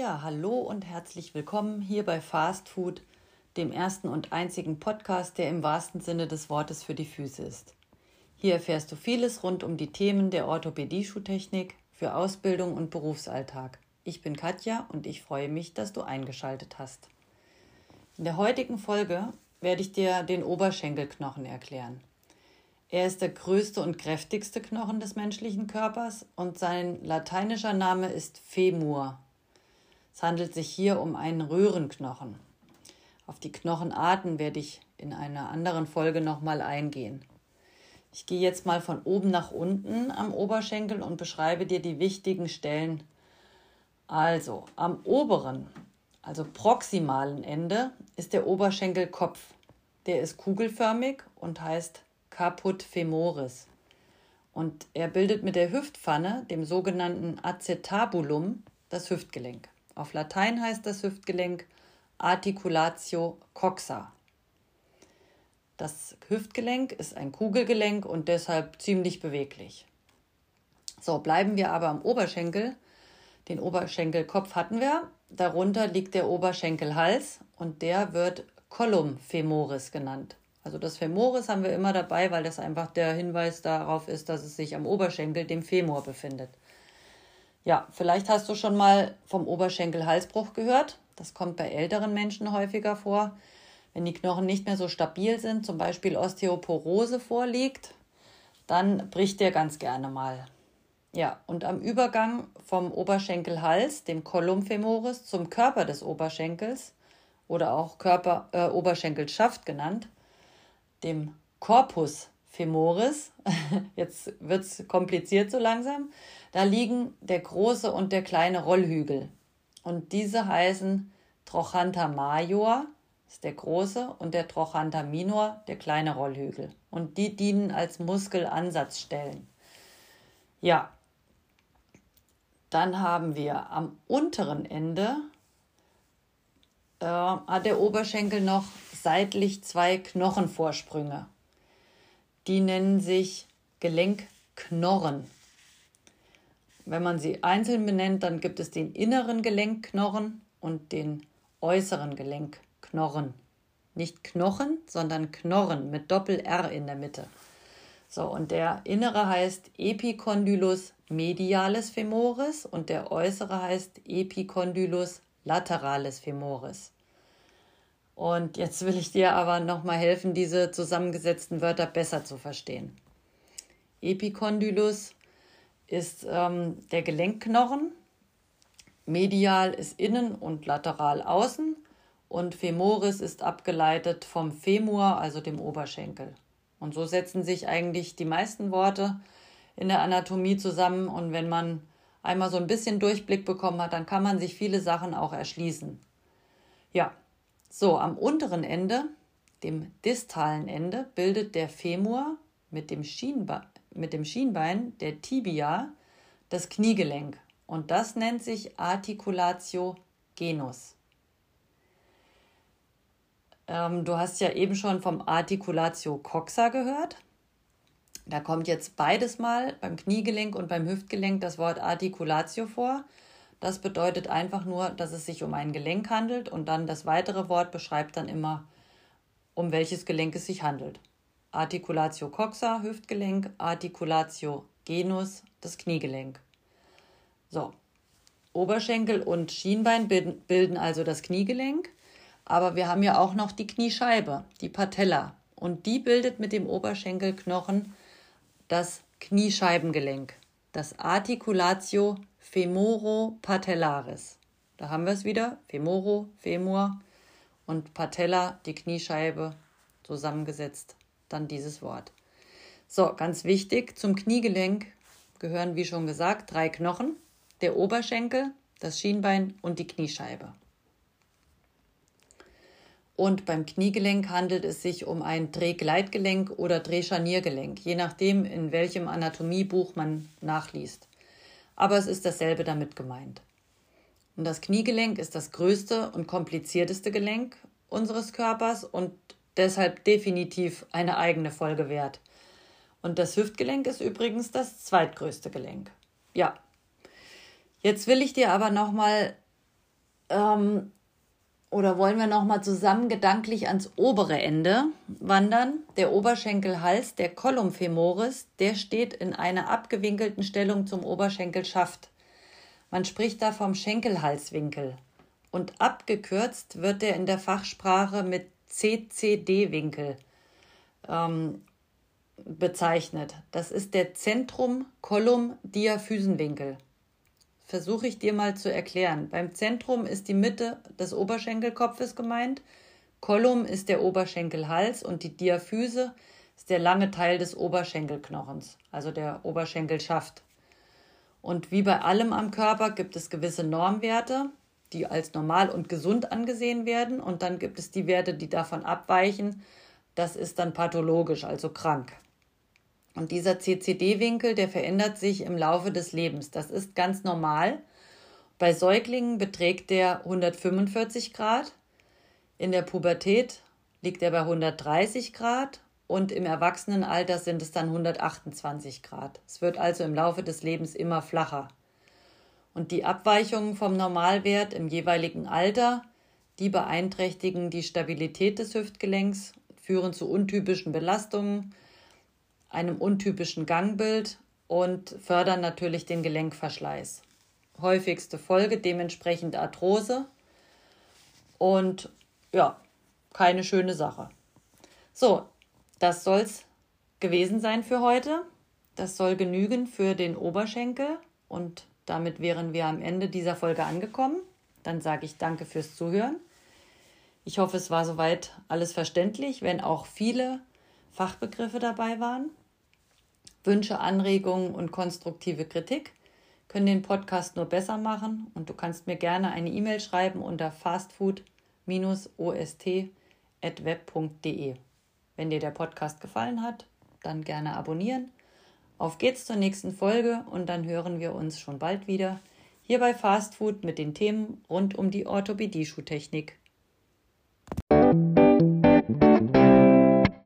Ja, hallo und herzlich willkommen hier bei Fast Food, dem ersten und einzigen Podcast, der im wahrsten Sinne des Wortes für die Füße ist. Hier erfährst du vieles rund um die Themen der Orthopädie-Schuhtechnik für Ausbildung und Berufsalltag. Ich bin Katja und ich freue mich, dass du eingeschaltet hast. In der heutigen Folge werde ich dir den Oberschenkelknochen erklären. Er ist der größte und kräftigste Knochen des menschlichen Körpers und sein lateinischer Name ist Femur, es handelt sich hier um einen Röhrenknochen. Auf die Knochenarten werde ich in einer anderen Folge nochmal eingehen. Ich gehe jetzt mal von oben nach unten am Oberschenkel und beschreibe dir die wichtigen Stellen. Also, am oberen, also proximalen Ende ist der Oberschenkelkopf. Der ist kugelförmig und heißt Caput femoris. Und er bildet mit der Hüftpfanne, dem sogenannten Acetabulum, das Hüftgelenk. Auf Latein heißt das Hüftgelenk Articulatio coxa. Das Hüftgelenk ist ein Kugelgelenk und deshalb ziemlich beweglich. So, bleiben wir aber am Oberschenkel. Den Oberschenkelkopf hatten wir. Darunter liegt der Oberschenkelhals und der wird Column femoris genannt. Also das Femoris haben wir immer dabei, weil das einfach der Hinweis darauf ist, dass es sich am Oberschenkel, dem Femur, befindet. Ja, vielleicht hast du schon mal vom Oberschenkel-Halsbruch gehört. Das kommt bei älteren Menschen häufiger vor. Wenn die Knochen nicht mehr so stabil sind, zum Beispiel Osteoporose vorliegt, dann bricht der ganz gerne mal. Ja, und am Übergang vom Oberschenkelhals, dem Column femoris, zum Körper des Oberschenkels oder auch Körper äh, Oberschenkelschaft genannt, dem Corpus femoris, jetzt wird es kompliziert so langsam, da liegen der große und der kleine Rollhügel. Und diese heißen Trochanter major, ist der große, und der Trochanter minor, der kleine Rollhügel. Und die dienen als Muskelansatzstellen. Ja, dann haben wir am unteren Ende äh, hat der Oberschenkel noch seitlich zwei Knochenvorsprünge. Die nennen sich Gelenkknorren. Wenn man sie einzeln benennt, dann gibt es den inneren Gelenkknorren und den äußeren Gelenkknorren. Nicht Knochen, sondern Knorren mit Doppel-R in der Mitte. So, und der innere heißt Epicondylus medialis femoris und der äußere heißt Epicondylus lateralis femoris. Und jetzt will ich dir aber nochmal helfen, diese zusammengesetzten Wörter besser zu verstehen. Epicondylus ist ähm, der Gelenkknochen, medial ist innen und lateral außen und femoris ist abgeleitet vom Femur, also dem Oberschenkel. Und so setzen sich eigentlich die meisten Worte in der Anatomie zusammen und wenn man einmal so ein bisschen Durchblick bekommen hat, dann kann man sich viele Sachen auch erschließen. Ja, so am unteren Ende, dem distalen Ende, bildet der Femur mit dem Schienbein mit dem Schienbein, der Tibia, das Kniegelenk. Und das nennt sich Articulatio genus. Ähm, du hast ja eben schon vom Articulatio coxa gehört. Da kommt jetzt beides mal beim Kniegelenk und beim Hüftgelenk das Wort Articulatio vor. Das bedeutet einfach nur, dass es sich um ein Gelenk handelt und dann das weitere Wort beschreibt dann immer, um welches Gelenk es sich handelt. Articulatio coxa, Hüftgelenk, Articulatio genus, das Kniegelenk. So, Oberschenkel und Schienbein bilden also das Kniegelenk, aber wir haben ja auch noch die Kniescheibe, die Patella, und die bildet mit dem Oberschenkelknochen das Kniescheibengelenk, das Articulatio femoro-patellaris. Da haben wir es wieder, femoro, femur und Patella, die Kniescheibe, zusammengesetzt dann dieses Wort. So, ganz wichtig, zum Kniegelenk gehören, wie schon gesagt, drei Knochen, der Oberschenkel, das Schienbein und die Kniescheibe. Und beim Kniegelenk handelt es sich um ein Drehgleitgelenk oder Drehscharniergelenk, je nachdem, in welchem Anatomiebuch man nachliest. Aber es ist dasselbe damit gemeint. Und das Kniegelenk ist das größte und komplizierteste Gelenk unseres Körpers und deshalb definitiv eine eigene Folge wert. Und das Hüftgelenk ist übrigens das zweitgrößte Gelenk. Ja. Jetzt will ich dir aber nochmal ähm, oder wollen wir nochmal zusammen gedanklich ans obere Ende wandern? Der Oberschenkelhals, der Column femoris, der steht in einer abgewinkelten Stellung zum Oberschenkelschaft. Man spricht da vom Schenkelhalswinkel. Und abgekürzt wird er in der Fachsprache mit CCD-Winkel ähm, bezeichnet. Das ist der Zentrum-Kolum-Diaphysenwinkel versuche ich dir mal zu erklären. Beim Zentrum ist die Mitte des Oberschenkelkopfes gemeint, Kolum ist der Oberschenkelhals und die Diaphyse ist der lange Teil des Oberschenkelknochens, also der Oberschenkelschaft. Und wie bei allem am Körper gibt es gewisse Normwerte, die als normal und gesund angesehen werden, und dann gibt es die Werte, die davon abweichen. Das ist dann pathologisch, also krank. Und dieser CCD-Winkel, der verändert sich im Laufe des Lebens. Das ist ganz normal. Bei Säuglingen beträgt der 145 Grad, in der Pubertät liegt er bei 130 Grad und im Erwachsenenalter sind es dann 128 Grad. Es wird also im Laufe des Lebens immer flacher. Und die Abweichungen vom Normalwert im jeweiligen Alter, die beeinträchtigen die Stabilität des Hüftgelenks, führen zu untypischen Belastungen, einem untypischen Gangbild und fördern natürlich den Gelenkverschleiß. Häufigste Folge dementsprechend Arthrose und ja, keine schöne Sache. So, das soll es gewesen sein für heute. Das soll genügen für den Oberschenkel und damit wären wir am Ende dieser Folge angekommen. Dann sage ich danke fürs Zuhören. Ich hoffe, es war soweit alles verständlich, wenn auch viele Fachbegriffe dabei waren. Wünsche, Anregungen und konstruktive Kritik können den Podcast nur besser machen und du kannst mir gerne eine E-Mail schreiben unter fastfood-ost.web.de. Wenn dir der Podcast gefallen hat, dann gerne abonnieren. Auf geht's zur nächsten Folge und dann hören wir uns schon bald wieder hier bei Fastfood mit den Themen rund um die Orthopädie-Schuhtechnik.